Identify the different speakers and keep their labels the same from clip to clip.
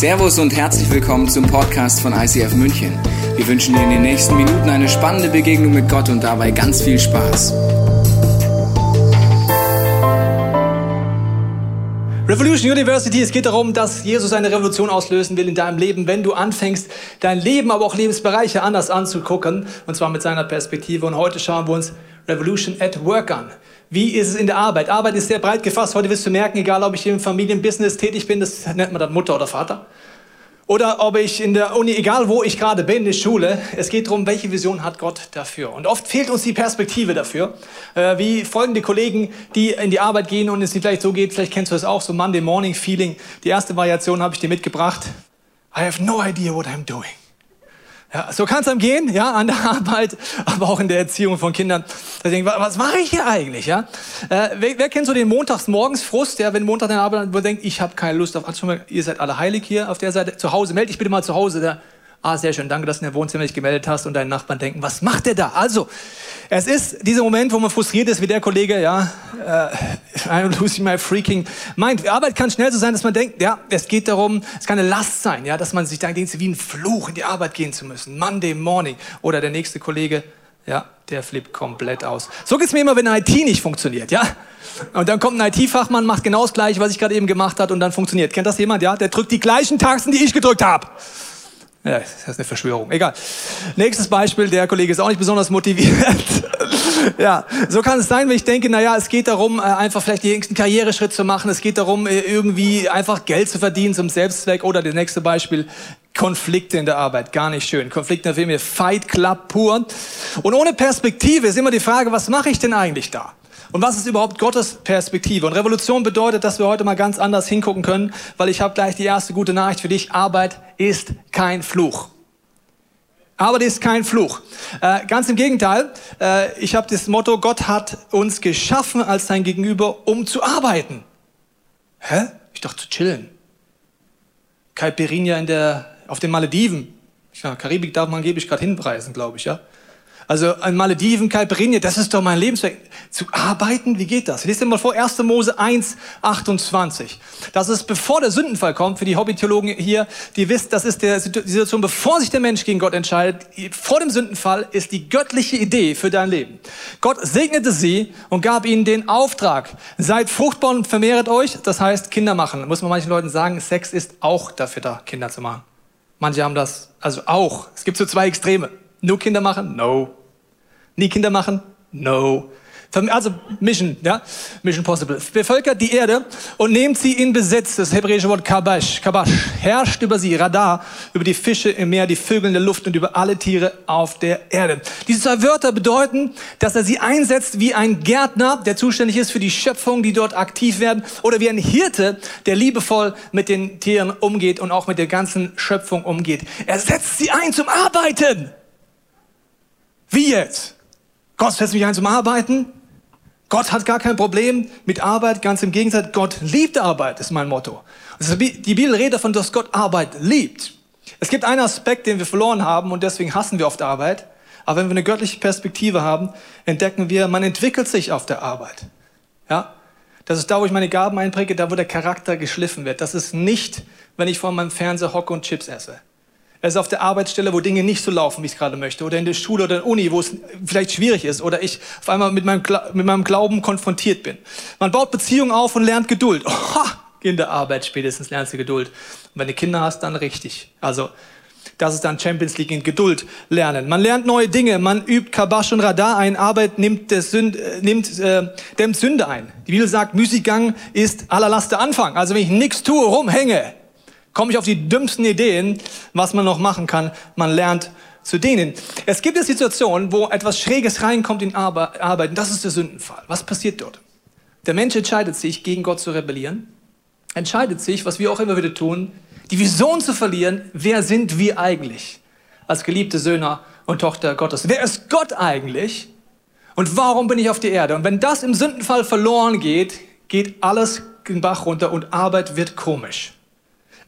Speaker 1: Servus und herzlich willkommen zum Podcast von ICF München. Wir wünschen dir in den nächsten Minuten eine spannende Begegnung mit Gott und dabei ganz viel Spaß.
Speaker 2: Revolution University, es geht darum, dass Jesus eine Revolution auslösen will in deinem Leben, wenn du anfängst, dein Leben, aber auch Lebensbereiche anders anzugucken, und zwar mit seiner Perspektive. Und heute schauen wir uns Revolution at Work an. Wie ist es in der Arbeit? Arbeit ist sehr breit gefasst. Heute wirst du merken, egal ob ich im Familienbusiness tätig bin, das nennt man dann Mutter oder Vater. Oder ob ich in der Uni, egal wo ich gerade bin, in der Schule, es geht darum, welche Vision hat Gott dafür. Und oft fehlt uns die Perspektive dafür. Äh, wie folgende Kollegen, die in die Arbeit gehen und es nicht vielleicht so geht, vielleicht kennst du das auch, so Monday Morning Feeling. Die erste Variation habe ich dir mitgebracht. I have no idea what I'm doing. Ja, so kann es einem gehen, ja, an der Arbeit, aber auch in der Erziehung von Kindern. Da denken, was mache ich hier eigentlich, ja? Äh, wer, wer, kennt so den Montagsmorgens-Frust, ja, wenn Montag der Arbeit, wo denkt, ich habe keine Lust auf, also ihr seid alle heilig hier auf der Seite, zu Hause, melde dich bitte mal zu Hause, der Ah, sehr schön, danke, dass du in der Wohnzimmer dich gemeldet hast und deine Nachbarn denken, was macht der da? Also, es ist dieser Moment, wo man frustriert ist, wie der Kollege, ja, äh, I'm losing my freaking mind. Arbeit kann schnell so sein, dass man denkt, ja, es geht darum, es kann eine Last sein, ja, dass man sich denkt, wie ein Fluch in die Arbeit gehen zu müssen. Monday morning. Oder der nächste Kollege, ja, der flippt komplett aus. So geht's mir immer, wenn IT nicht funktioniert, ja? Und dann kommt ein IT-Fachmann, macht genau das Gleiche, was ich gerade eben gemacht habe und dann funktioniert. Kennt das jemand, ja? Der drückt die gleichen Tasten, die ich gedrückt habe. Ja, das ist eine Verschwörung. Egal. Nächstes Beispiel, der Kollege ist auch nicht besonders motiviert. ja, so kann es sein, wenn ich denke, naja, es geht darum, äh, einfach vielleicht den nächsten Karriereschritt zu machen. Es geht darum, äh, irgendwie einfach Geld zu verdienen zum Selbstzweck. Oder das nächste Beispiel, Konflikte in der Arbeit. Gar nicht schön. Konflikte in der Firma, Fight Club pur. Und ohne Perspektive ist immer die Frage, was mache ich denn eigentlich da? Und was ist überhaupt Gottes Perspektive? Und Revolution bedeutet, dass wir heute mal ganz anders hingucken können, weil ich habe gleich die erste gute Nachricht für dich. Arbeit ist kein Fluch. Arbeit ist kein Fluch. Äh, ganz im Gegenteil, äh, ich habe das Motto, Gott hat uns geschaffen als sein Gegenüber, um zu arbeiten. Hä? Ich dachte zu chillen. Caipirinha in der, auf den Malediven. Ja, Karibik darf man angeblich gerade hinreisen, glaube ich, ja. Also ein Malediven, Caipirinha, das ist doch mein Lebensweg. Zu arbeiten, wie geht das? Lest dir mal vor, 1. Mose 1, 28. Das ist bevor der Sündenfall kommt, für die Hobbytheologen hier, die wissen, das ist der, die Situation, bevor sich der Mensch gegen Gott entscheidet. Vor dem Sündenfall ist die göttliche Idee für dein Leben. Gott segnete sie und gab ihnen den Auftrag. Seid fruchtbar und vermehret euch, das heißt Kinder machen. muss man manchen Leuten sagen, Sex ist auch dafür da, Kinder zu machen. Manche haben das, also auch. Es gibt so zwei Extreme. Nur Kinder machen? No. Nie Kinder machen? No. Also Mission, ja, Mission Possible. Bevölkert die Erde und nehmt sie in Besitz. Das hebräische Wort Kabash, Kabash herrscht über sie, Radar, über die Fische im Meer, die Vögel in der Luft und über alle Tiere auf der Erde. Diese zwei Wörter bedeuten, dass er sie einsetzt wie ein Gärtner, der zuständig ist für die Schöpfung, die dort aktiv werden, oder wie ein Hirte, der liebevoll mit den Tieren umgeht und auch mit der ganzen Schöpfung umgeht. Er setzt sie ein zum Arbeiten. Wie jetzt? Gott setzt mich ein zum Arbeiten? Gott hat gar kein Problem mit Arbeit, ganz im Gegenteil, Gott liebt Arbeit, ist mein Motto. Die Bibel redet davon, dass Gott Arbeit liebt. Es gibt einen Aspekt, den wir verloren haben und deswegen hassen wir oft Arbeit. Aber wenn wir eine göttliche Perspektive haben, entdecken wir, man entwickelt sich auf der Arbeit. Ja? Das ist da, wo ich meine Gaben einpräge, da, wo der Charakter geschliffen wird. Das ist nicht, wenn ich vor meinem Fernseher hocke und Chips esse. Er ist auf der Arbeitsstelle, wo Dinge nicht so laufen, wie ich es gerade möchte. Oder in der Schule oder in der Uni, wo es vielleicht schwierig ist. Oder ich auf einmal mit meinem, mit meinem Glauben konfrontiert bin. Man baut Beziehungen auf und lernt Geduld. Oha, in der Arbeit spätestens lernst du Geduld. Und wenn du Kinder hast, dann richtig. Also, das ist dann Champions League in Geduld lernen. Man lernt neue Dinge, man übt Kabasch und Radar ein, Arbeit nimmt, der Sünd, äh, nimmt äh, dämmt Sünde ein. Die Bibel sagt, Müßiggang ist allerlaster Anfang. Also wenn ich nichts tue, rumhänge, komme ich auf die dümmsten Ideen, was man noch machen kann. Man lernt zu denen. Es gibt eine Situation, wo etwas Schräges reinkommt in Arbeit. Das ist der Sündenfall. Was passiert dort? Der Mensch entscheidet sich, gegen Gott zu rebellieren. Entscheidet sich, was wir auch immer wieder tun, die Vision zu verlieren. Wer sind wir eigentlich? Als geliebte Söhne und Tochter Gottes. Wer ist Gott eigentlich? Und warum bin ich auf der Erde? Und wenn das im Sündenfall verloren geht, geht alles den Bach runter und Arbeit wird komisch.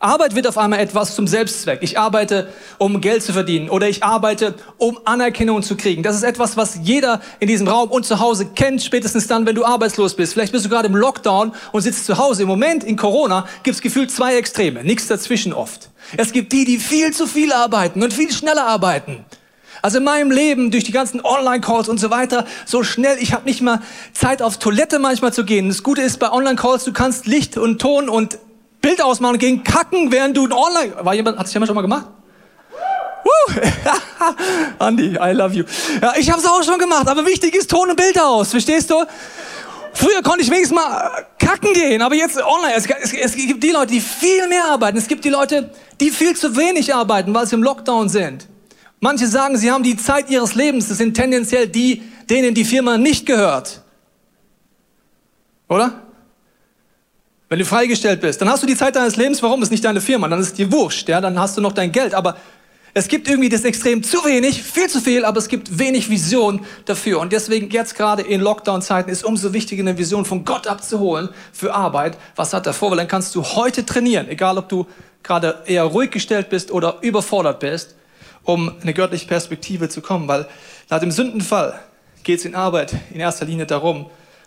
Speaker 2: Arbeit wird auf einmal etwas zum Selbstzweck. Ich arbeite, um Geld zu verdienen oder ich arbeite, um Anerkennung zu kriegen. Das ist etwas, was jeder in diesem Raum und zu Hause kennt, spätestens dann, wenn du arbeitslos bist. Vielleicht bist du gerade im Lockdown und sitzt zu Hause. Im Moment in Corona gibt es gefühlt zwei Extreme, nichts dazwischen oft. Es gibt die, die viel zu viel arbeiten und viel schneller arbeiten. Also in meinem Leben, durch die ganzen Online-Calls und so weiter, so schnell, ich habe nicht mal Zeit auf Toilette manchmal zu gehen. Das Gute ist bei Online-Calls, du kannst Licht und Ton und Bild ausmachen und gehen kacken, während du Online... War jemand, hat es jemand schon mal gemacht? Woo! Andi, I love you. Ja, ich habe es auch schon gemacht, aber wichtig ist Ton und Bild aus, verstehst du? Früher konnte ich wenigstens mal kacken gehen, aber jetzt online. Es, es, es, gibt die Leute, die viel mehr arbeiten. Es gibt die Leute, die viel zu wenig arbeiten, weil sie im Lockdown sind. Manche sagen, sie haben die Zeit ihres Lebens. Das sind tendenziell die, denen die Firma nicht gehört. Oder? Wenn du freigestellt bist, dann hast du die Zeit deines Lebens, warum? Ist nicht deine Firma, dann ist dir wurscht, ja, dann hast du noch dein Geld. Aber es gibt irgendwie das Extrem zu wenig, viel zu viel, aber es gibt wenig Vision dafür. Und deswegen jetzt gerade in Lockdown-Zeiten ist umso wichtiger, eine Vision von Gott abzuholen für Arbeit. Was hat er vor? Weil dann kannst du heute trainieren, egal ob du gerade eher ruhig gestellt bist oder überfordert bist, um eine göttliche Perspektive zu kommen. Weil nach dem Sündenfall geht es in Arbeit in erster Linie darum,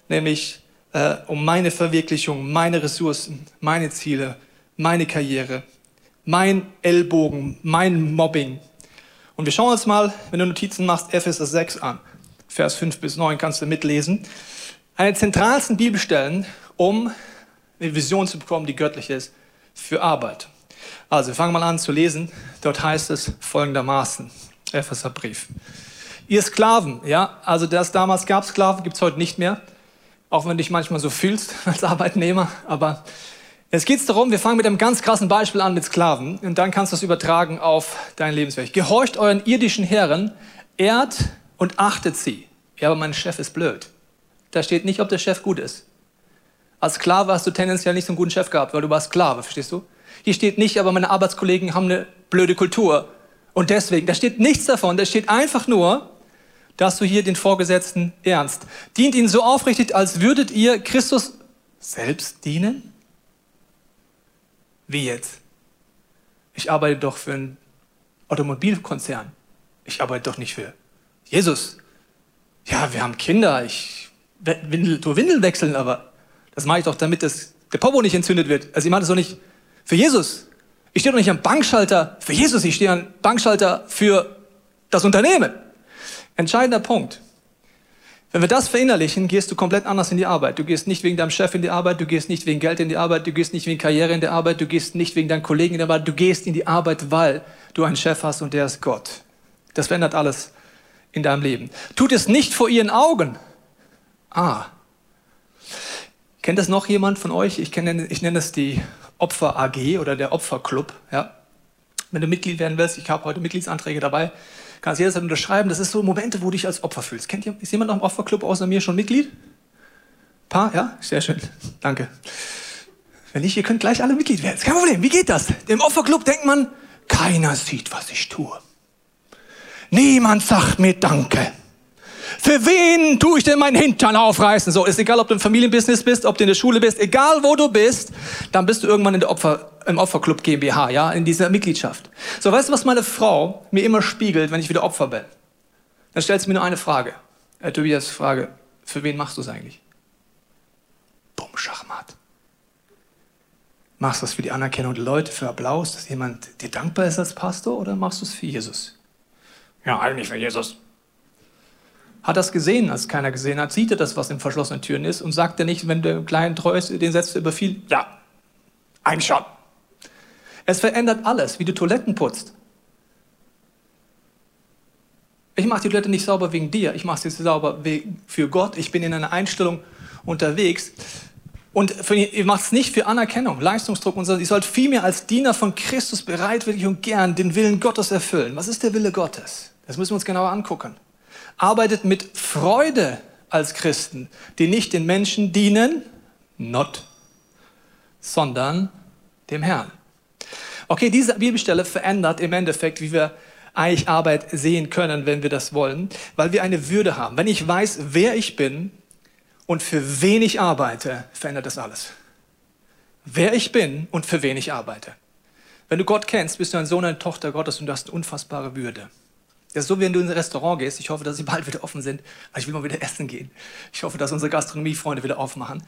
Speaker 2: nämlich äh, um meine Verwirklichung, meine Ressourcen, meine Ziele, meine Karriere, mein Ellbogen, mein Mobbing. Und wir schauen uns mal, wenn du Notizen machst, Epheser 6 an. Vers 5 bis 9 kannst du mitlesen. Eine der zentralsten Bibelstellen, um eine Vision zu bekommen, die göttlich ist, für Arbeit. Also, wir fangen mal an zu lesen. Dort heißt es folgendermaßen, Epheserbrief. Ihr Sklaven, ja, also das damals gab Sklaven, gibt es heute nicht mehr. Auch wenn du dich manchmal so fühlst als Arbeitnehmer. Aber jetzt geht es darum, wir fangen mit einem ganz krassen Beispiel an mit Sklaven. Und dann kannst du es übertragen auf dein Lebensweg. Gehorcht euren irdischen Herren, ehrt und achtet sie. Ja, aber mein Chef ist blöd. Da steht nicht, ob der Chef gut ist. Als Sklave hast du tendenziell nicht so einen guten Chef gehabt, weil du warst Sklave, verstehst du? Hier steht nicht, aber meine Arbeitskollegen haben eine blöde Kultur. Und deswegen, da steht nichts davon. Da steht einfach nur, dass du hier den Vorgesetzten ernst. Dient ihnen so aufrichtig, als würdet ihr Christus selbst dienen? Wie jetzt? Ich arbeite doch für einen Automobilkonzern. Ich arbeite doch nicht für Jesus. Ja, wir haben Kinder. Ich windel, tu Windeln wechseln, aber das mache ich doch, damit das, der Popo nicht entzündet wird. Also ich mache das doch nicht für Jesus. Ich stehe doch nicht am Bankschalter für Jesus. Ich stehe am Bankschalter für das Unternehmen. Entscheidender Punkt. Wenn wir das verinnerlichen, gehst du komplett anders in die Arbeit. Du gehst nicht wegen deinem Chef in die Arbeit, du gehst nicht wegen Geld in die Arbeit, du gehst nicht wegen Karriere in die Arbeit, du gehst nicht wegen deinen Kollegen in die Arbeit, du gehst in die Arbeit, weil du einen Chef hast und der ist Gott. Das verändert alles in deinem Leben. Tut es nicht vor ihren Augen. Ah. Kennt das noch jemand von euch? Ich, kenne, ich nenne es die Opfer AG oder der Opferclub. Ja? Wenn du Mitglied werden willst, ich habe heute Mitgliedsanträge dabei, kannst jederzeit unterschreiben. Das ist so Momente, wo du dich als Opfer fühlst. Kennt ihr, ist jemand noch im Opferclub außer mir schon Mitglied? Paar, ja? Sehr schön. Danke. Wenn nicht, ihr könnt gleich alle Mitglied werden. Kein Problem. Wie geht das? Im Opferclub denkt man, keiner sieht, was ich tue. Niemand sagt mir Danke. Für wen tue ich denn meinen Hintern aufreißen? So, ist egal, ob du im Familienbusiness bist, ob du in der Schule bist, egal wo du bist, dann bist du irgendwann in der Opfer, im Opferclub GmbH, ja, in dieser Mitgliedschaft. So, weißt du, was meine Frau mir immer spiegelt, wenn ich wieder Opfer bin? Dann stellt sie mir nur eine Frage. Äh, Tobias, Frage, für wen machst du es eigentlich? Bumm, Schachmatt. Machst du es für die Anerkennung der Leute, für Applaus, dass jemand dir dankbar ist als Pastor oder machst du es für Jesus? Ja, eigentlich für Jesus hat das gesehen, als keiner gesehen hat, sieht er das, was in verschlossenen Türen ist und sagt er nicht, wenn der Kleinen treu ist, den setzt er über viel, ja, einschauen. Es verändert alles, wie du Toiletten putzt. Ich mache die Toilette nicht sauber wegen dir, ich mache sie sauber für Gott. Ich bin in einer Einstellung unterwegs. Und für, ihr macht es nicht für Anerkennung, Leistungsdruck und so. Ihr sollt vielmehr als Diener von Christus bereitwillig und gern den Willen Gottes erfüllen. Was ist der Wille Gottes? Das müssen wir uns genauer angucken arbeitet mit Freude als Christen, die nicht den Menschen dienen, not, sondern dem Herrn. Okay, diese Bibelstelle verändert im Endeffekt, wie wir eigentlich Arbeit sehen können, wenn wir das wollen, weil wir eine Würde haben. Wenn ich weiß, wer ich bin und für wen ich arbeite, verändert das alles. Wer ich bin und für wen ich arbeite. Wenn du Gott kennst, bist du ein Sohn, eine Tochter Gottes und du hast eine unfassbare Würde. Das ist so, wenn du in ein Restaurant gehst. Ich hoffe, dass sie bald wieder offen sind, weil ich will mal wieder essen gehen. Ich hoffe, dass unsere Gastronomiefreunde wieder aufmachen.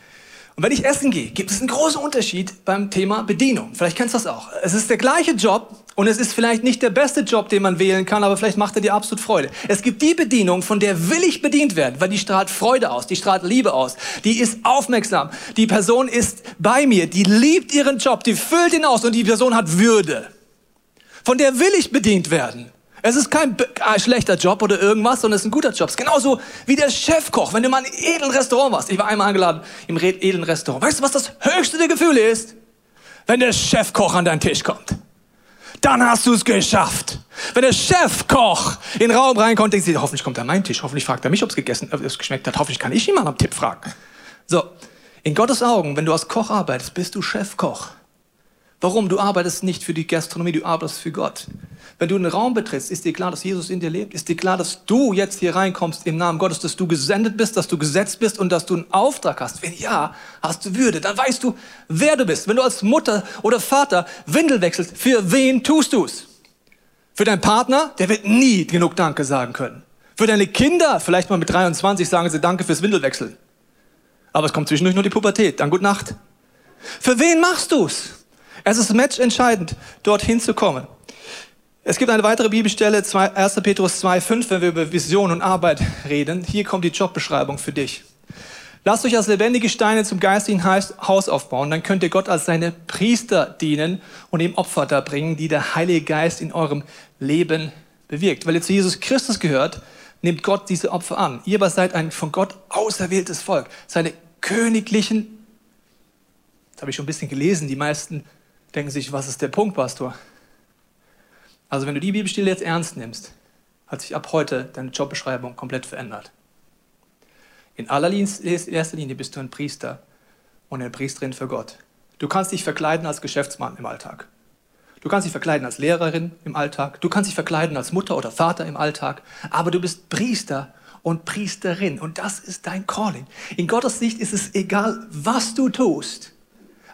Speaker 2: Und wenn ich essen gehe, gibt es einen großen Unterschied beim Thema Bedienung. Vielleicht kennst du das auch. Es ist der gleiche Job und es ist vielleicht nicht der beste Job, den man wählen kann, aber vielleicht macht er dir absolut Freude. Es gibt die Bedienung, von der will ich bedient werden, weil die strahlt Freude aus, die strahlt Liebe aus, die ist aufmerksam, die Person ist bei mir, die liebt ihren Job, die füllt ihn aus und die Person hat Würde. Von der will ich bedient werden. Es ist kein äh, schlechter Job oder irgendwas, sondern es ist ein guter Job. Es ist genauso wie der Chefkoch, wenn du mal in einem edlen Restaurant warst. Ich war einmal eingeladen im edlen Restaurant. Weißt du, was das höchste der Gefühle ist? Wenn der Chefkoch an deinen Tisch kommt. Dann hast du es geschafft. Wenn der Chefkoch in den Raum reinkommt, denkst du, hoffentlich kommt er an meinen Tisch, hoffentlich fragt er mich, ob es gegessen, ob es geschmeckt hat, hoffentlich kann ich mal am Tipp fragen. So, in Gottes Augen, wenn du als Koch arbeitest, bist du Chefkoch. Warum? Du arbeitest nicht für die Gastronomie, du arbeitest für Gott. Wenn du einen Raum betrittst, ist dir klar, dass Jesus in dir lebt? Ist dir klar, dass du jetzt hier reinkommst im Namen Gottes, dass du gesendet bist, dass du gesetzt bist und dass du einen Auftrag hast? Wenn ja, hast du Würde. Dann weißt du, wer du bist. Wenn du als Mutter oder Vater Windel wechselst, für wen tust du es? Für deinen Partner, der wird nie genug Danke sagen können. Für deine Kinder, vielleicht mal mit 23 sagen sie Danke fürs Windelwechseln. Aber es kommt zwischendurch nur die Pubertät. Dann gute Nacht. Für wen machst du's? Es ist matchentscheidend, dorthin zu kommen. Es gibt eine weitere Bibelstelle, 1. Petrus 2,5, wenn wir über Vision und Arbeit reden. Hier kommt die Jobbeschreibung für dich. Lasst euch als lebendige Steine zum geistigen Haus aufbauen, dann könnt ihr Gott als seine Priester dienen und ihm Opfer darbringen, die der Heilige Geist in eurem Leben bewirkt. Weil ihr zu Jesus Christus gehört, nimmt Gott diese Opfer an. Ihr aber seid ein von Gott auserwähltes Volk, seine königlichen, das habe ich schon ein bisschen gelesen, die meisten denken sich, was ist der Punkt, Pastor? Also wenn du die Bibelstelle jetzt ernst nimmst, hat sich ab heute deine Jobbeschreibung komplett verändert. In allererster Linie bist du ein Priester und eine Priesterin für Gott. Du kannst dich verkleiden als Geschäftsmann im Alltag. Du kannst dich verkleiden als Lehrerin im Alltag. Du kannst dich verkleiden als Mutter oder Vater im Alltag. Aber du bist Priester und Priesterin. Und das ist dein Calling. In Gottes Sicht ist es egal, was du tust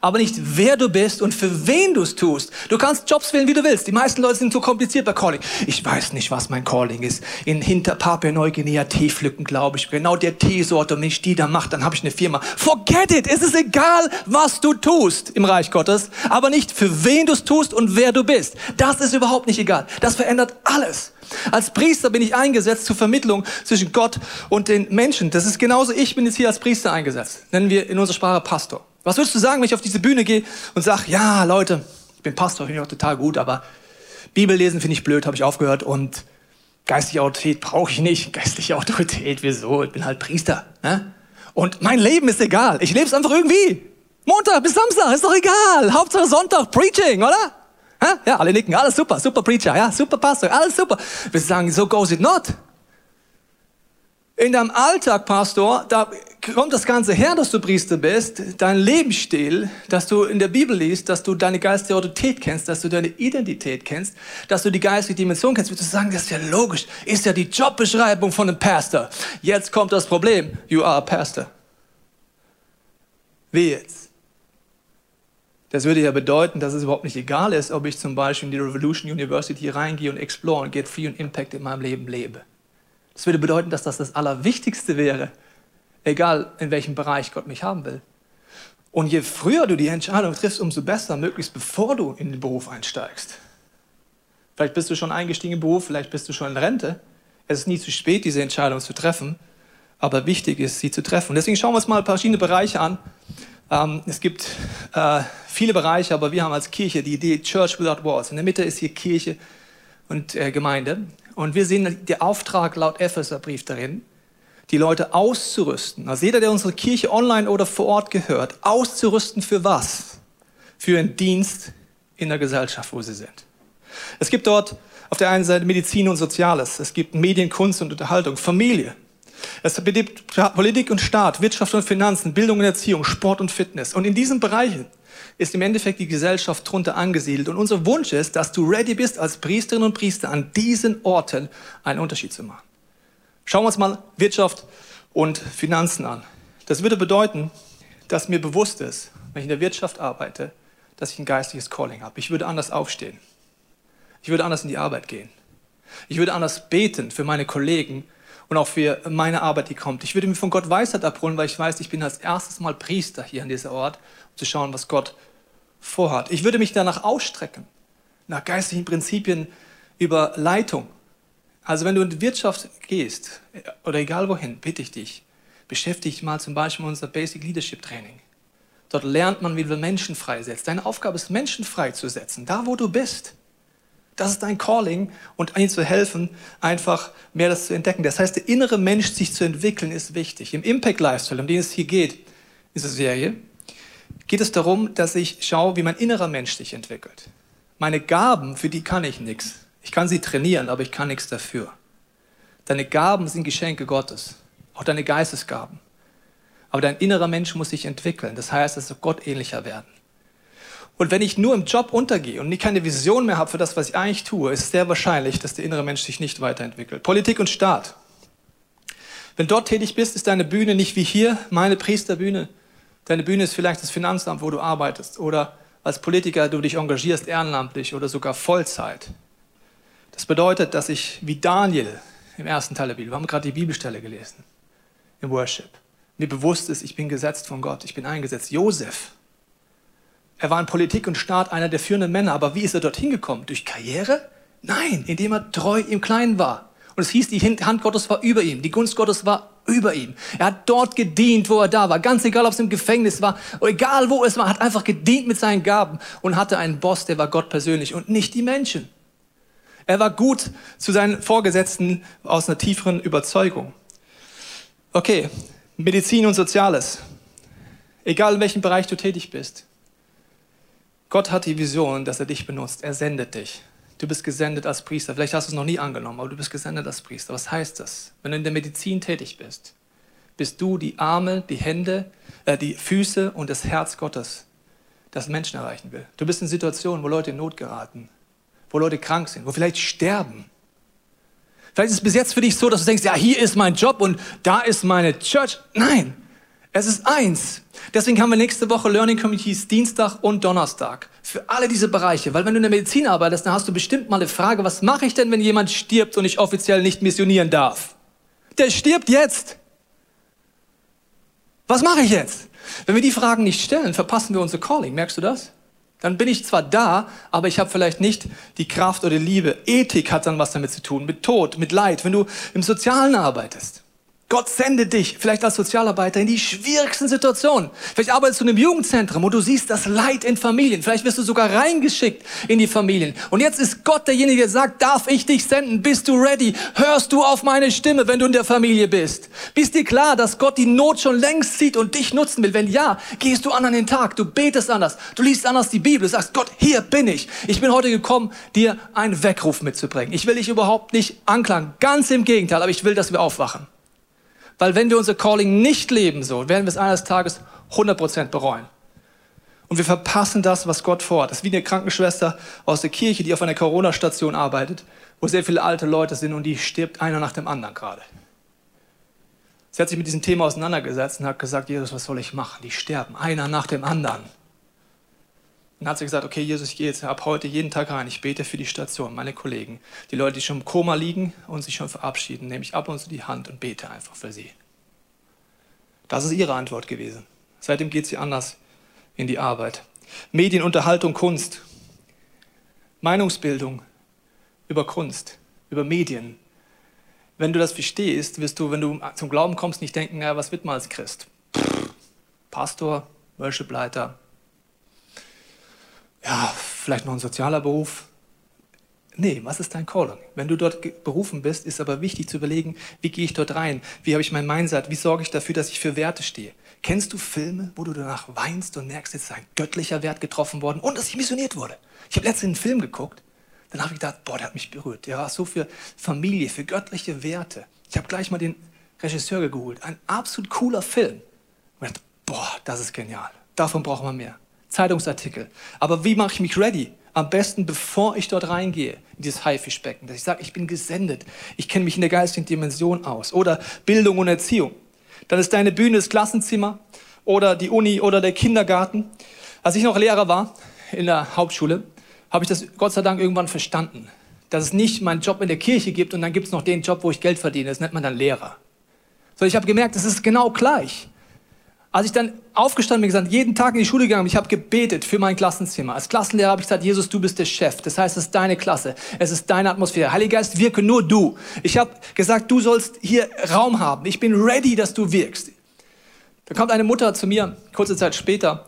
Speaker 2: aber nicht wer du bist und für wen du es tust. Du kannst Jobs wählen, wie du willst. Die meisten Leute sind zu kompliziert bei Calling. Ich weiß nicht, was mein Calling ist. In hinter Papua Neuguinea Tee pflücken, glaube ich. Genau der Teesorte. Und wenn ich die da mache, dann habe ich eine Firma. Forget it. Es ist egal, was du tust im Reich Gottes, aber nicht für wen du es tust und wer du bist. Das ist überhaupt nicht egal. Das verändert alles. Als Priester bin ich eingesetzt zur Vermittlung zwischen Gott und den Menschen. Das ist genauso, ich bin jetzt hier als Priester eingesetzt. Nennen wir in unserer Sprache Pastor. Was würdest du sagen, wenn ich auf diese Bühne gehe und sage, ja, Leute, ich bin Pastor, finde ich auch total gut, aber Bibel lesen finde ich blöd, habe ich aufgehört und geistliche Autorität brauche ich nicht. Geistliche Autorität, wieso? Ich bin halt Priester. Ne? Und mein Leben ist egal. Ich lebe es einfach irgendwie. Montag bis Samstag, ist doch egal. Hauptsache Sonntag, Preaching, oder? Ja, alle nicken, alles super, super Preacher, ja, super Pastor, alles super. Wir sagen, so goes it not. In deinem Alltag, Pastor, da kommt das Ganze her, dass du Priester bist, dein Lebensstil, dass du in der Bibel liest, dass du deine geistige Autorität kennst, dass du deine Identität kennst, dass du die geistige Dimension kennst, würdest du sagen, das ist ja logisch, ist ja die Jobbeschreibung von einem Pastor. Jetzt kommt das Problem, you are a Pastor. Wie jetzt? Das würde ja bedeuten, dass es überhaupt nicht egal ist, ob ich zum Beispiel in die Revolution University reingehe und explore und get free und impact in meinem Leben lebe. Das würde bedeuten, dass das das Allerwichtigste wäre, egal in welchem Bereich Gott mich haben will. Und je früher du die Entscheidung triffst, umso besser, möglichst bevor du in den Beruf einsteigst. Vielleicht bist du schon eingestiegen im Beruf, vielleicht bist du schon in Rente. Es ist nie zu spät, diese Entscheidung zu treffen, aber wichtig ist, sie zu treffen. Deswegen schauen wir uns mal verschiedene Bereiche an. Ähm, es gibt äh, viele Bereiche, aber wir haben als Kirche die Idee Church Without Walls. In der Mitte ist hier Kirche und äh, Gemeinde. Und wir sehen den Auftrag laut Epheserbrief darin, die Leute auszurüsten. Also jeder, der unsere Kirche online oder vor Ort gehört, auszurüsten für was? Für einen Dienst in der Gesellschaft, wo sie sind. Es gibt dort auf der einen Seite Medizin und Soziales, es gibt Medien, Kunst und Unterhaltung, Familie. Es gibt Politik und Staat, Wirtschaft und Finanzen, Bildung und Erziehung, Sport und Fitness. Und in diesen Bereichen ist im Endeffekt die Gesellschaft drunter angesiedelt. Und unser Wunsch ist, dass du ready bist, als Priesterinnen und Priester an diesen Orten einen Unterschied zu machen. Schauen wir uns mal Wirtschaft und Finanzen an. Das würde bedeuten, dass mir bewusst ist, wenn ich in der Wirtschaft arbeite, dass ich ein geistliches Calling habe. Ich würde anders aufstehen. Ich würde anders in die Arbeit gehen. Ich würde anders beten für meine Kollegen und auch für meine Arbeit, die kommt. Ich würde mir von Gott Weisheit abholen, weil ich weiß, ich bin als erstes Mal Priester hier an diesem Ort, um zu schauen, was Gott vorhat. Ich würde mich danach ausstrecken, nach geistlichen Prinzipien über Leitung. Also wenn du in die Wirtschaft gehst oder egal wohin, bitte ich dich, beschäftige dich mal zum Beispiel mit unser Basic Leadership Training. Dort lernt man, wie du Menschen freisetzt. Deine Aufgabe ist, Menschen freizusetzen, da wo du bist. Das ist dein Calling und ihnen zu helfen, einfach mehr das zu entdecken. Das heißt, der innere Mensch sich zu entwickeln ist wichtig. Im Impact Lifestyle, um den es hier geht, diese Serie, geht es darum, dass ich schaue, wie mein innerer Mensch sich entwickelt. Meine Gaben, für die kann ich nichts. Ich kann sie trainieren, aber ich kann nichts dafür. Deine Gaben sind Geschenke Gottes, auch deine Geistesgaben. Aber dein innerer Mensch muss sich entwickeln. Das heißt, es soll Gott ähnlicher werden. Und wenn ich nur im Job untergehe und keine Vision mehr habe für das, was ich eigentlich tue, ist es sehr wahrscheinlich, dass der innere Mensch sich nicht weiterentwickelt. Politik und Staat. Wenn dort tätig bist, ist deine Bühne nicht wie hier, meine Priesterbühne. Deine Bühne ist vielleicht das Finanzamt, wo du arbeitest. Oder als Politiker du dich engagierst ehrenamtlich oder sogar Vollzeit. Das bedeutet, dass ich wie Daniel im ersten Teil der Bibel, wir haben gerade die Bibelstelle gelesen, im Worship, mir bewusst ist, ich bin gesetzt von Gott, ich bin eingesetzt. Josef, er war in Politik und Staat einer der führenden Männer, aber wie ist er dorthin gekommen? Durch Karriere? Nein, indem er treu im Kleinen war. Und es hieß, die Hand Gottes war über ihm, die Gunst Gottes war über ihm. Er hat dort gedient, wo er da war. Ganz egal, ob es im Gefängnis war, egal wo es war, hat einfach gedient mit seinen Gaben und hatte einen Boss, der war Gott persönlich und nicht die Menschen. Er war gut zu seinen Vorgesetzten aus einer tieferen Überzeugung. Okay, Medizin und Soziales. Egal in welchem Bereich du tätig bist. Gott hat die Vision, dass er dich benutzt. Er sendet dich. Du bist gesendet als Priester. Vielleicht hast du es noch nie angenommen, aber du bist gesendet als Priester. Was heißt das? Wenn du in der Medizin tätig bist, bist du die Arme, die Hände, äh, die Füße und das Herz Gottes, das Menschen erreichen will. Du bist in Situationen, wo Leute in Not geraten, wo Leute krank sind, wo vielleicht sterben. Vielleicht ist es bis jetzt für dich so, dass du denkst, ja, hier ist mein Job und da ist meine Church. Nein, es ist eins. Deswegen haben wir nächste Woche Learning Communities Dienstag und Donnerstag. Für alle diese Bereiche. Weil wenn du in der Medizin arbeitest, dann hast du bestimmt mal eine Frage, was mache ich denn, wenn jemand stirbt und ich offiziell nicht missionieren darf? Der stirbt jetzt. Was mache ich jetzt? Wenn wir die Fragen nicht stellen, verpassen wir unser Calling. Merkst du das? Dann bin ich zwar da, aber ich habe vielleicht nicht die Kraft oder die Liebe. Ethik hat dann was damit zu tun, mit Tod, mit Leid. Wenn du im Sozialen arbeitest, Gott sendet dich vielleicht als Sozialarbeiter in die schwierigsten Situationen. Vielleicht arbeitest du in einem Jugendzentrum und du siehst das Leid in Familien. Vielleicht wirst du sogar reingeschickt in die Familien. Und jetzt ist Gott derjenige, der sagt, darf ich dich senden? Bist du ready? Hörst du auf meine Stimme, wenn du in der Familie bist? Bist dir klar, dass Gott die Not schon längst sieht und dich nutzen will? Wenn ja, gehst du an an den Tag. Du betest anders. Du liest anders die Bibel. Du sagst, Gott, hier bin ich. Ich bin heute gekommen, dir einen Weckruf mitzubringen. Ich will dich überhaupt nicht anklagen. Ganz im Gegenteil. Aber ich will, dass wir aufwachen. Weil wenn wir unser Calling nicht leben so, werden wir es eines Tages 100% bereuen. Und wir verpassen das, was Gott vorhat. Das ist wie eine Krankenschwester aus der Kirche, die auf einer Corona-Station arbeitet, wo sehr viele alte Leute sind und die stirbt einer nach dem anderen gerade. Sie hat sich mit diesem Thema auseinandergesetzt und hat gesagt, Jesus, was soll ich machen? Die sterben, einer nach dem anderen. Dann hat sie gesagt, okay, Jesus, ich gehe jetzt ab heute jeden Tag rein. Ich bete für die Station, meine Kollegen. Die Leute, die schon im Koma liegen und sich schon verabschieden, nehme ich ab und zu die Hand und bete einfach für sie. Das ist ihre Antwort gewesen. Seitdem geht sie anders in die Arbeit. Medien, Unterhaltung, Kunst. Meinungsbildung über Kunst, über Medien. Wenn du das verstehst, wirst du, wenn du zum Glauben kommst, nicht denken, ja, was wird man als Christ? Pastor, Worshipleiter, ja, vielleicht noch ein sozialer Beruf. Nee, was ist dein Calling? Wenn du dort berufen bist, ist aber wichtig zu überlegen, wie gehe ich dort rein? Wie habe ich mein Mindset? Wie sorge ich dafür, dass ich für Werte stehe? Kennst du Filme, wo du danach weinst und merkst, jetzt ist ein göttlicher Wert getroffen worden und dass ich missioniert wurde? Ich habe letztens einen Film geguckt, dann habe ich gedacht, boah, der hat mich berührt. Der war so für Familie, für göttliche Werte. Ich habe gleich mal den Regisseur geholt. Ein absolut cooler Film. Und dachte, boah, das ist genial. Davon brauchen wir mehr. Zeitungsartikel. Aber wie mache ich mich ready? Am besten, bevor ich dort reingehe, in dieses Haifischbecken, dass ich sage, ich bin gesendet. Ich kenne mich in der geistigen Dimension aus. Oder Bildung und Erziehung. Dann ist deine Bühne das Klassenzimmer oder die Uni oder der Kindergarten. Als ich noch Lehrer war, in der Hauptschule, habe ich das Gott sei Dank irgendwann verstanden. Dass es nicht meinen Job in der Kirche gibt und dann gibt es noch den Job, wo ich Geld verdiene. Das nennt man dann Lehrer. So, ich habe gemerkt, es ist genau gleich. Als ich dann aufgestanden bin, gesagt, jeden Tag in die Schule gegangen, ich habe gebetet für mein Klassenzimmer. Als Klassenlehrer habe ich gesagt, Jesus, du bist der Chef. Das heißt, es ist deine Klasse, es ist deine Atmosphäre. Heiliger Geist, wirke nur du. Ich habe gesagt, du sollst hier Raum haben. Ich bin ready, dass du wirkst. Da kommt eine Mutter zu mir, kurze Zeit später,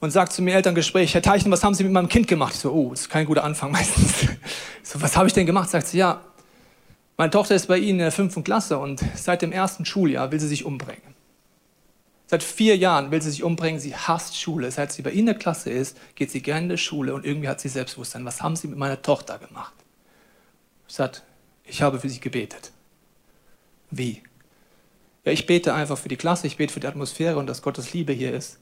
Speaker 2: und sagt zu mir Elterngespräch, Herr Teichen, was haben Sie mit meinem Kind gemacht? Ich so, oh, das ist kein guter Anfang meistens. so, was habe ich denn gemacht? Sagt sie, ja, meine Tochter ist bei Ihnen in der fünften Klasse und seit dem ersten Schuljahr will sie sich umbringen. Seit vier Jahren will sie sich umbringen, sie hasst Schule. Seit sie bei Ihnen in der Klasse ist, geht sie gerne in die Schule und irgendwie hat sie Selbstbewusstsein. Was haben Sie mit meiner Tochter gemacht? Sie sagt, ich habe für sie gebetet. Wie? Ja, ich bete einfach für die Klasse, ich bete für die Atmosphäre und dass Gottes Liebe hier ist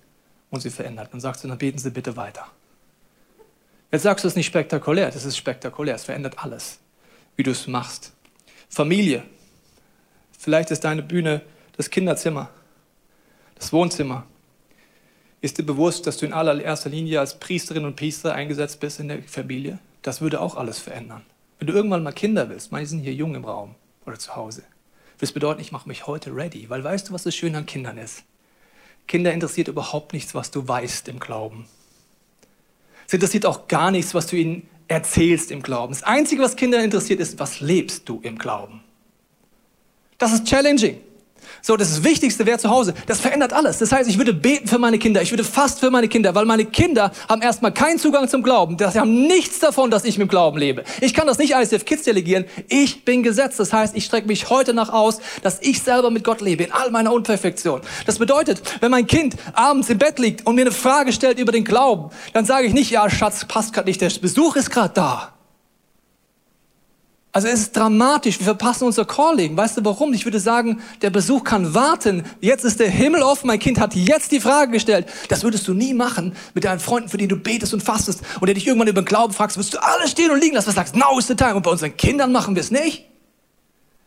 Speaker 2: und sie verändert. Dann sagst du, dann beten Sie bitte weiter. Jetzt sagst du, es nicht spektakulär, das ist spektakulär, es verändert alles, wie du es machst. Familie. Vielleicht ist deine Bühne das Kinderzimmer das Wohnzimmer. Ist dir bewusst, dass du in allererster Linie als Priesterin und Priester eingesetzt bist in der Familie? Das würde auch alles verändern. Wenn du irgendwann mal Kinder willst, meine sind hier jung im Raum oder zu Hause, das bedeutet, ich mache mich heute ready, weil weißt du, was das Schöne an Kindern ist? Kinder interessiert überhaupt nichts, was du weißt im Glauben. Es interessiert auch gar nichts, was du ihnen erzählst im Glauben. Das Einzige, was Kinder interessiert, ist, was lebst du im Glauben. Das ist challenging. So, das Wichtigste wäre zu Hause. Das verändert alles. Das heißt, ich würde beten für meine Kinder. Ich würde fast für meine Kinder, weil meine Kinder haben erstmal keinen Zugang zum Glauben. Sie haben nichts davon, dass ich mit dem Glauben lebe. Ich kann das nicht ICF Kids delegieren. Ich bin gesetzt. Das heißt, ich strecke mich heute nach aus, dass ich selber mit Gott lebe, in all meiner Unperfektion. Das bedeutet, wenn mein Kind abends im Bett liegt und mir eine Frage stellt über den Glauben, dann sage ich nicht, ja, Schatz, passt gerade nicht, der Besuch ist gerade da. Also es ist dramatisch, wir verpassen unser Calling. Weißt du warum? Ich würde sagen, der Besuch kann warten. Jetzt ist der Himmel offen, mein Kind hat jetzt die Frage gestellt. Das würdest du nie machen mit deinen Freunden, für die du betest und fastest und der dich irgendwann über den Glauben fragst, wirst du alles stehen und liegen lassen, was sagst, now is the time. Und bei unseren Kindern machen wir es nicht.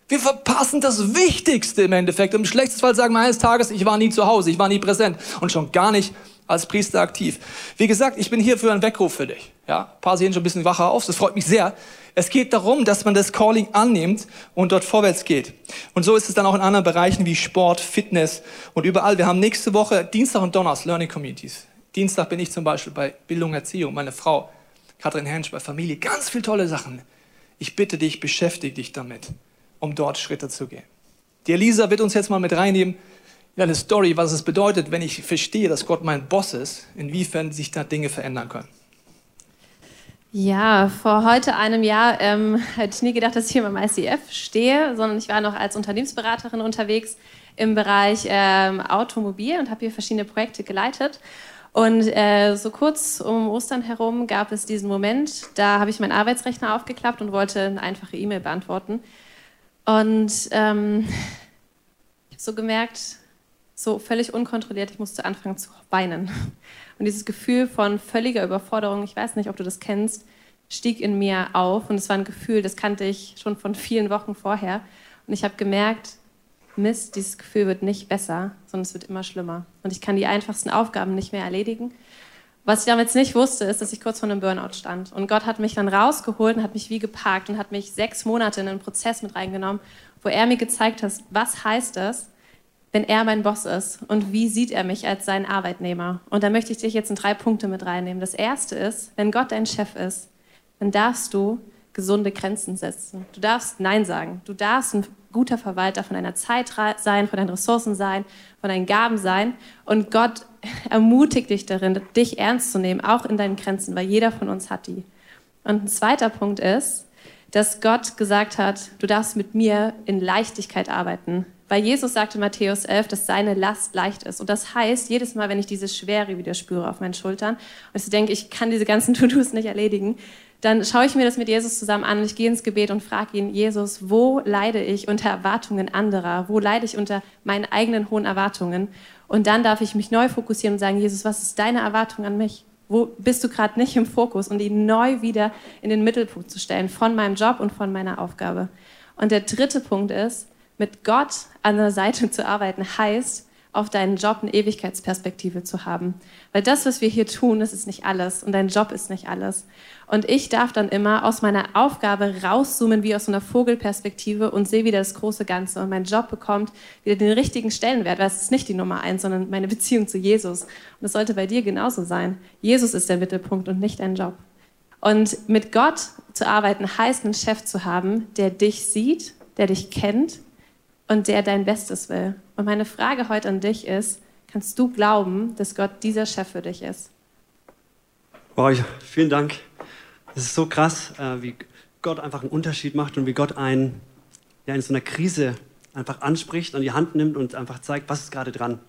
Speaker 2: Wir verpassen das Wichtigste im Endeffekt. Im schlechtesten Fall sagen wir eines Tages, ich war nie zu Hause, ich war nie präsent und schon gar nicht als Priester aktiv. Wie gesagt, ich bin hier für einen Weckruf für dich. Ja, ein paar sehen schon ein bisschen wacher auf, das freut mich sehr. Es geht darum, dass man das Calling annimmt und dort vorwärts geht. Und so ist es dann auch in anderen Bereichen wie Sport, Fitness und überall. Wir haben nächste Woche Dienstag und Donnerstag Learning Communities. Dienstag bin ich zum Beispiel bei Bildung, Erziehung, meine Frau Katrin Hensch bei Familie. Ganz viele tolle Sachen. Ich bitte dich, beschäftige dich damit, um dort Schritte zu gehen. Die Elisa wird uns jetzt mal mit reinnehmen in eine Story, was es bedeutet, wenn ich verstehe, dass Gott mein Boss ist, inwiefern sich da Dinge verändern können.
Speaker 3: Ja, vor heute einem Jahr ähm, hätte ich nie gedacht, dass ich hier beim ICF stehe, sondern ich war noch als Unternehmensberaterin unterwegs im Bereich ähm, Automobil und habe hier verschiedene Projekte geleitet. Und äh, so kurz um Ostern herum gab es diesen Moment, da habe ich meinen Arbeitsrechner aufgeklappt und wollte eine einfache E-Mail beantworten. Und ähm, ich habe so gemerkt, so völlig unkontrolliert, ich musste anfangen zu weinen. Und dieses Gefühl von völliger Überforderung, ich weiß nicht, ob du das kennst, stieg in mir auf. Und es war ein Gefühl, das kannte ich schon von vielen Wochen vorher. Und ich habe gemerkt, Mist, dieses Gefühl wird nicht besser, sondern es wird immer schlimmer. Und ich kann die einfachsten Aufgaben nicht mehr erledigen. Was ich damals nicht wusste, ist, dass ich kurz vor einem Burnout stand. Und Gott hat mich dann rausgeholt und hat mich wie geparkt und hat mich sechs Monate in einen Prozess mit reingenommen, wo er mir gezeigt hat, was heißt das, wenn er mein Boss ist und wie sieht er mich als seinen Arbeitnehmer. Und da möchte ich dich jetzt in drei Punkte mit reinnehmen. Das erste ist, wenn Gott dein Chef ist, dann darfst du gesunde Grenzen setzen. Du darfst Nein sagen. Du darfst ein guter Verwalter von deiner Zeit sein, von deinen Ressourcen sein, von deinen Gaben sein. Und Gott ermutigt dich darin, dich ernst zu nehmen, auch in deinen Grenzen, weil jeder von uns hat die. Und ein zweiter Punkt ist, dass Gott gesagt hat, du darfst mit mir in Leichtigkeit arbeiten. Weil Jesus sagte Matthäus 11, dass seine Last leicht ist. Und das heißt, jedes Mal, wenn ich diese Schwere wieder spüre auf meinen Schultern und ich denke, ich kann diese ganzen To-Dos nicht erledigen, dann schaue ich mir das mit Jesus zusammen an und ich gehe ins Gebet und frage ihn, Jesus, wo leide ich unter Erwartungen anderer? Wo leide ich unter meinen eigenen hohen Erwartungen? Und dann darf ich mich neu fokussieren und sagen, Jesus, was ist deine Erwartung an mich? Wo bist du gerade nicht im Fokus? Und ihn neu wieder in den Mittelpunkt zu stellen von meinem Job und von meiner Aufgabe. Und der dritte Punkt ist, mit Gott an der Seite zu arbeiten, heißt, auf deinen Job eine Ewigkeitsperspektive zu haben. Weil das, was wir hier tun, das ist nicht alles und dein Job ist nicht alles. Und ich darf dann immer aus meiner Aufgabe rauszoomen wie aus einer Vogelperspektive und sehe wieder das große Ganze. Und mein Job bekommt wieder den richtigen Stellenwert, weil es ist nicht die Nummer eins, sondern meine Beziehung zu Jesus. Und das sollte bei dir genauso sein. Jesus ist der Mittelpunkt und nicht dein Job. Und mit Gott zu arbeiten heißt, einen Chef zu haben, der dich sieht, der dich kennt und der dein Bestes will. Und meine Frage heute an dich ist, kannst du glauben, dass Gott dieser Chef für dich ist?
Speaker 4: Wow, vielen Dank. Es ist so krass, äh, wie Gott einfach einen Unterschied macht und wie Gott einen ja, in so einer Krise einfach anspricht, an die Hand nimmt und einfach zeigt, was ist gerade dran.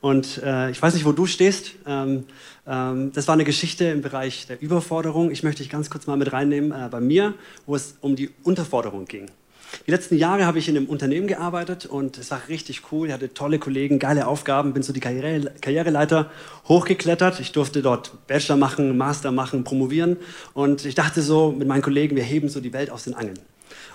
Speaker 4: Und äh, ich weiß nicht, wo du stehst. Ähm, ähm, das war eine Geschichte im Bereich der Überforderung. Ich möchte dich ganz kurz mal mit reinnehmen äh, bei mir, wo es um die Unterforderung ging. Die letzten Jahre habe ich in einem Unternehmen gearbeitet und es war richtig cool. Ich hatte tolle Kollegen, geile Aufgaben, bin so die Karriere, Karriereleiter hochgeklettert. Ich durfte dort Bachelor machen, Master machen, promovieren und ich dachte so mit meinen Kollegen, wir heben so die Welt aus den Angeln.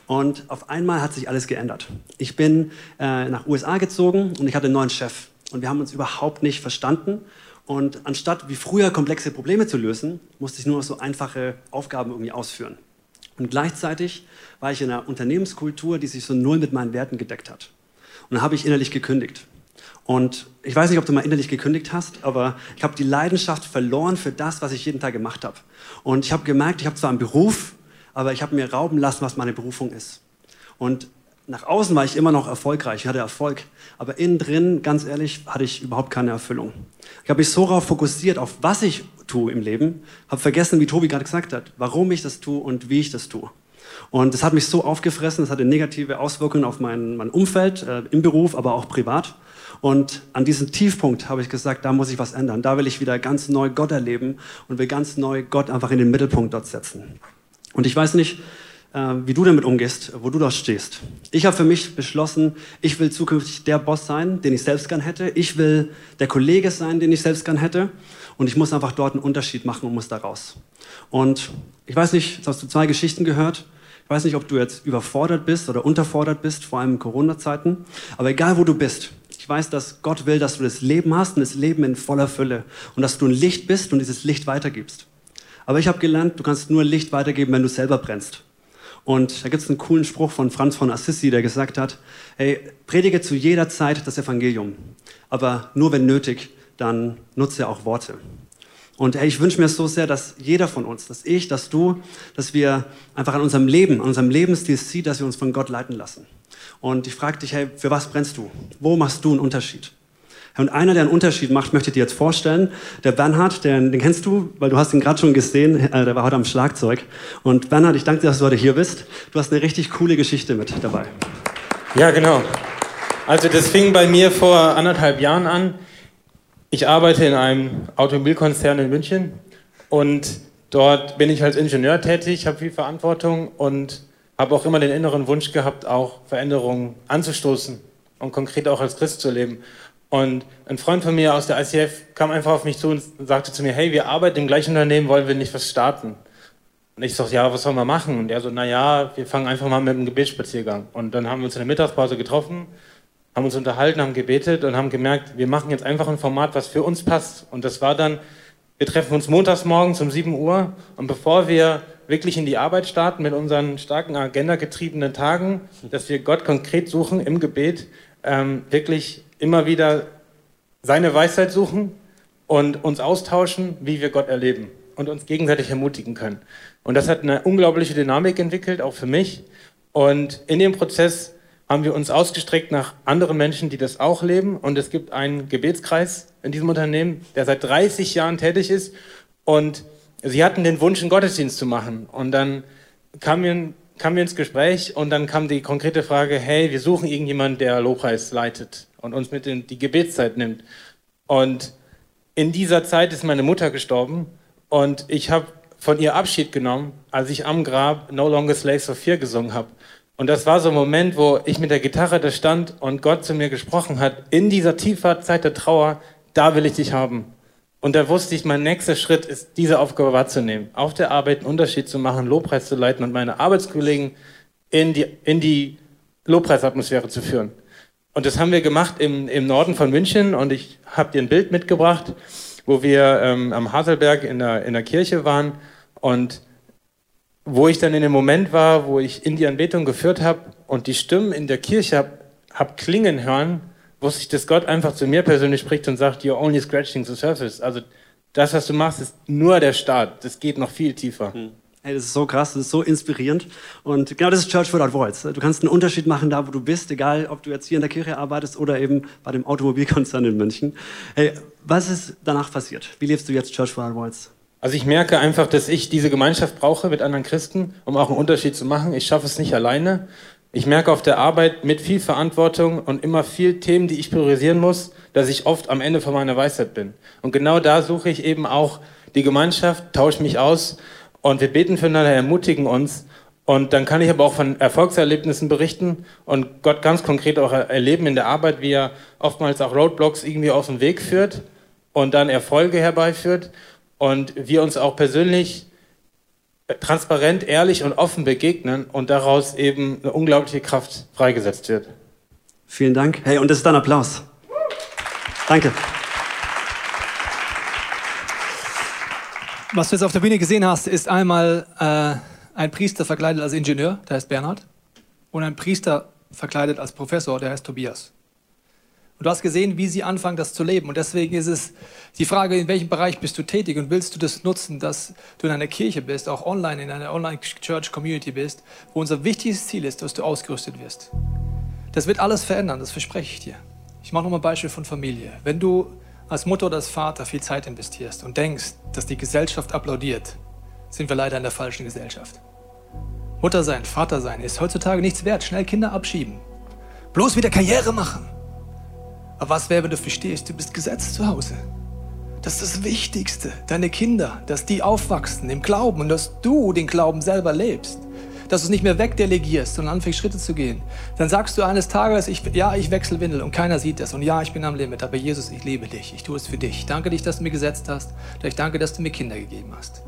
Speaker 4: Und auf einmal hat sich alles geändert. Ich bin äh, nach USA gezogen und ich hatte einen neuen Chef und wir haben uns überhaupt nicht verstanden. Und anstatt wie früher komplexe Probleme zu lösen, musste ich nur noch so einfache Aufgaben irgendwie ausführen. Und gleichzeitig war ich in einer Unternehmenskultur, die sich so null mit meinen Werten gedeckt hat. Und dann habe ich innerlich gekündigt. Und ich weiß nicht, ob du mal innerlich gekündigt hast, aber ich habe die Leidenschaft verloren für das, was ich jeden Tag gemacht habe. Und ich habe gemerkt, ich habe zwar einen Beruf, aber ich habe mir rauben lassen, was meine Berufung ist. Und nach außen war ich immer noch erfolgreich, ich hatte Erfolg, aber innen drin, ganz ehrlich, hatte ich überhaupt keine Erfüllung. Ich habe mich so darauf fokussiert, auf was ich tue im Leben, habe vergessen, wie Tobi gerade gesagt hat, warum ich das tue und wie ich das tue. Und das hat mich so aufgefressen, das hatte negative Auswirkungen auf mein, mein Umfeld, äh, im Beruf, aber auch privat. Und an diesem Tiefpunkt habe ich gesagt, da muss ich was ändern. Da will ich wieder ganz neu Gott erleben und will ganz neu Gott einfach in den Mittelpunkt dort setzen. Und ich weiß nicht, äh, wie du damit umgehst, wo du da stehst. Ich habe für mich beschlossen, ich will zukünftig der Boss sein, den ich selbst gern hätte. Ich will der Kollege sein, den ich selbst gern hätte. Und ich muss einfach dort einen Unterschied machen und muss da raus. Und ich weiß nicht, jetzt hast du zwei Geschichten gehört. Ich weiß nicht, ob du jetzt überfordert bist oder unterfordert bist, vor allem in Corona-Zeiten. Aber egal, wo du bist, ich weiß, dass Gott will, dass du das Leben hast und das Leben in voller Fülle. Und dass du ein Licht bist und dieses Licht weitergibst. Aber ich habe gelernt, du kannst nur Licht weitergeben, wenn du selber brennst. Und da gibt es einen coolen Spruch von Franz von Assisi, der gesagt hat, hey, predige zu jeder Zeit das Evangelium, aber nur wenn nötig, dann nutze auch Worte. Und hey, ich wünsche mir so sehr, dass jeder von uns, dass ich, dass du, dass wir einfach an unserem Leben, an unserem Lebensstil sieht, dass wir uns von Gott leiten lassen. Und ich frage dich, hey, für was brennst du? Wo machst du einen Unterschied? Und einer, der einen Unterschied macht, möchte ich dir jetzt vorstellen. Der Bernhard, den, den kennst du, weil du hast ihn gerade schon gesehen, äh, der war heute am Schlagzeug. Und Bernhard, ich danke dir, dass du heute hier bist. Du hast eine richtig coole Geschichte mit dabei.
Speaker 5: Ja, genau. Also das fing bei mir vor anderthalb Jahren an. Ich arbeite in einem Automobilkonzern in München und dort bin ich als Ingenieur tätig, habe viel Verantwortung und habe auch immer den inneren Wunsch gehabt, auch Veränderungen anzustoßen und konkret auch als Christ zu leben. Und ein Freund von mir aus der ICF kam einfach auf mich zu und sagte zu mir, hey, wir arbeiten im gleichen Unternehmen, wollen wir nicht was starten? Und ich sagte, ja, was sollen wir machen? Und er so, naja, wir fangen einfach mal mit einem Gebetsspaziergang. Und dann haben wir uns in der Mittagspause getroffen, haben uns unterhalten, haben gebetet und haben gemerkt, wir machen jetzt einfach ein Format, was für uns passt. Und das war dann, wir treffen uns montags morgens um 7 Uhr und bevor wir wirklich in die Arbeit starten mit unseren starken agendagetriebenen Tagen, dass wir Gott konkret suchen im Gebet, ähm, wirklich immer wieder seine Weisheit suchen und uns austauschen, wie wir Gott erleben und uns gegenseitig ermutigen können. Und das hat eine unglaubliche Dynamik entwickelt, auch für mich. Und in dem Prozess haben wir uns ausgestreckt nach anderen Menschen, die das auch leben. Und es gibt einen Gebetskreis in diesem Unternehmen, der seit 30 Jahren tätig ist. Und sie hatten den Wunsch, einen Gottesdienst zu machen. Und dann kamen wir, kamen wir ins Gespräch und dann kam die konkrete Frage, hey, wir suchen irgendjemanden, der Lobpreis leitet und uns mit in die Gebetszeit nimmt. Und in dieser Zeit ist meine Mutter gestorben und ich habe von ihr Abschied genommen, als ich am Grab No Longer Slaves of Fear gesungen habe. Und das war so ein Moment, wo ich mit der Gitarre da stand und Gott zu mir gesprochen hat, in dieser tiefer Zeit der Trauer, da will ich dich haben. Und da wusste ich, mein nächster Schritt ist, diese Aufgabe wahrzunehmen, auf der Arbeit einen Unterschied zu machen, Lobpreis zu leiten und meine Arbeitskollegen in die, in die Lobpreisatmosphäre zu führen. Und das haben wir gemacht im, im Norden von München und ich habe dir ein Bild mitgebracht, wo wir ähm, am Haselberg in der, in der Kirche waren und wo ich dann in dem Moment war, wo ich in die Anbetung geführt habe und die Stimmen in der Kirche habe hab klingen hören, wusste ich, dass Gott einfach zu mir persönlich spricht und sagt, you're only scratching the surface. Also das, was du machst, ist nur der Start. Das geht noch viel tiefer. Hm.
Speaker 4: Hey, das ist so krass, das ist so inspirierend. Und genau das ist Church Without Voice. Du kannst einen Unterschied machen da, wo du bist, egal ob du jetzt hier in der Kirche arbeitest oder eben bei dem Automobilkonzern in München. Hey, was ist danach passiert? Wie lebst du jetzt Church Without Voice?
Speaker 5: Also ich merke einfach, dass ich diese Gemeinschaft brauche mit anderen Christen, um auch einen Unterschied zu machen. Ich schaffe es nicht alleine. Ich merke auf der Arbeit mit viel Verantwortung und immer viel Themen, die ich priorisieren muss, dass ich oft am Ende von meiner Weisheit bin. Und genau da suche ich eben auch die Gemeinschaft, tausche mich aus und wir beten füreinander, ermutigen uns. Und dann kann ich aber auch von Erfolgserlebnissen berichten und Gott ganz konkret auch erleben in der Arbeit, wie er oftmals auch Roadblocks irgendwie aus dem Weg führt und dann Erfolge herbeiführt und wir uns auch persönlich transparent, ehrlich und offen begegnen und daraus eben eine unglaubliche Kraft freigesetzt wird.
Speaker 4: Vielen Dank. Hey, und das ist dein Applaus. Danke.
Speaker 2: Was du jetzt auf der Bühne gesehen hast, ist einmal äh, ein Priester verkleidet als Ingenieur, der heißt Bernhard, und ein Priester verkleidet als Professor, der heißt Tobias. Und du hast gesehen, wie sie anfangen, das zu leben. Und deswegen ist es die Frage, in welchem Bereich bist du tätig und willst du das nutzen, dass du in einer Kirche bist, auch online, in einer Online-Church-Community bist, wo unser wichtigstes Ziel ist, dass du ausgerüstet wirst. Das wird alles verändern, das verspreche ich dir. Ich mache nochmal ein Beispiel von Familie. Wenn du als Mutter oder als Vater viel Zeit investierst und denkst, dass die Gesellschaft applaudiert, sind wir leider in der falschen Gesellschaft. Mutter sein, Vater sein ist heutzutage nichts wert. Schnell Kinder abschieben. Bloß wieder Karriere machen. Aber was wäre, wenn du verstehst, du bist gesetzt zu Hause? Das ist das Wichtigste. Deine Kinder, dass die aufwachsen im Glauben und dass du den Glauben selber lebst dass du es nicht mehr wegdelegierst, sondern anfängst Schritte zu gehen, dann sagst du eines Tages, ich, ja, ich wechsle Windel und keiner sieht das und ja, ich bin am Limit, aber Jesus, ich liebe dich, ich tue es für dich. Ich danke dich, dass du mir gesetzt hast, ich danke, dass du mir Kinder gegeben hast.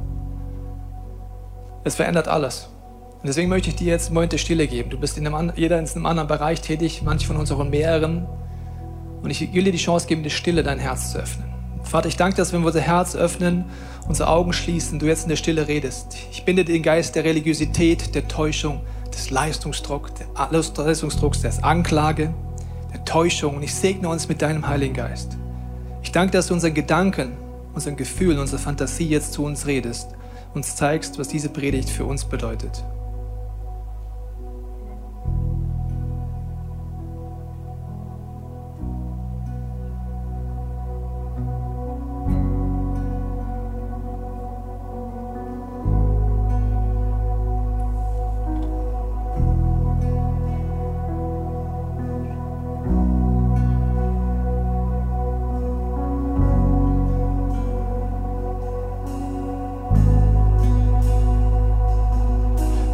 Speaker 2: Es verändert alles. Und deswegen möchte ich dir jetzt einen Moment der Stille geben. Du bist in einem, jeder in einem anderen Bereich tätig, manche von uns auch in mehreren. Und ich will dir die Chance geben, die Stille dein Herz zu öffnen. Vater, ich danke dir, dass wenn wir unser Herz öffnen, unsere Augen schließen, du jetzt in der Stille redest. Ich binde den Geist der Religiosität, der Täuschung, des Leistungsdrucks, des Leistungsdrucks, des Anklage, der Täuschung und ich segne uns mit deinem Heiligen Geist. Ich danke, dass du unseren Gedanken, unseren Gefühlen, unserer Fantasie jetzt zu uns redest, uns zeigst, was diese Predigt für uns bedeutet.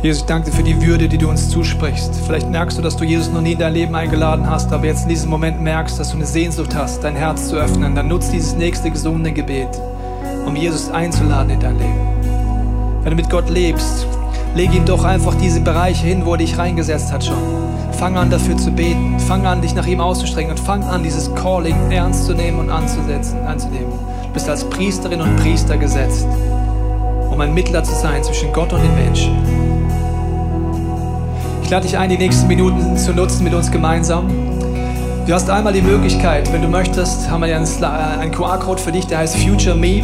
Speaker 2: Jesus, ich danke dir für die Würde, die du uns zusprichst. Vielleicht merkst du, dass du Jesus noch nie in dein Leben eingeladen hast, aber jetzt in diesem Moment merkst, dass du eine Sehnsucht hast, dein Herz zu öffnen. Dann nutzt dieses nächste gesunde Gebet, um Jesus einzuladen in dein Leben. Wenn du mit Gott lebst, leg ihm doch einfach diese Bereiche hin, wo er dich reingesetzt hat schon. Fang an, dafür zu beten. Fang an, dich nach ihm auszustrecken und fang an, dieses Calling ernst zu nehmen und anzusetzen, anzunehmen. Du bist als Priesterin und Priester gesetzt, um ein Mittler zu sein zwischen Gott und den Menschen. Ich lade dich ein, die nächsten Minuten zu nutzen mit uns gemeinsam. Du hast einmal die Möglichkeit, wenn du möchtest, haben wir ja einen QR-Code für dich, der heißt Future Me.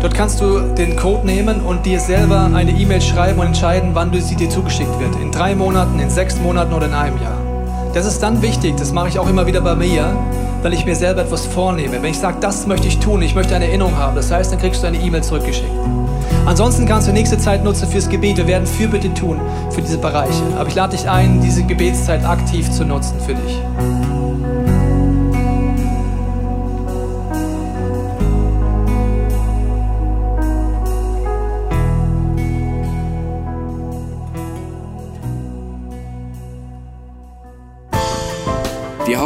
Speaker 2: Dort kannst du den Code nehmen und dir selber eine E-Mail schreiben und entscheiden, wann sie dir zugeschickt wird. In drei Monaten, in sechs Monaten oder in einem Jahr. Das ist dann wichtig, das mache ich auch immer wieder bei mir, weil ich mir selber etwas vornehme. Wenn ich sage, das möchte ich tun, ich möchte eine Erinnerung haben, das heißt, dann kriegst du eine E-Mail zurückgeschickt. Ansonsten kannst du nächste Zeit nutzen fürs Gebet. Wir werden Fürbitte tun für diese Bereiche. Aber ich lade dich ein, diese Gebetszeit aktiv zu nutzen für dich.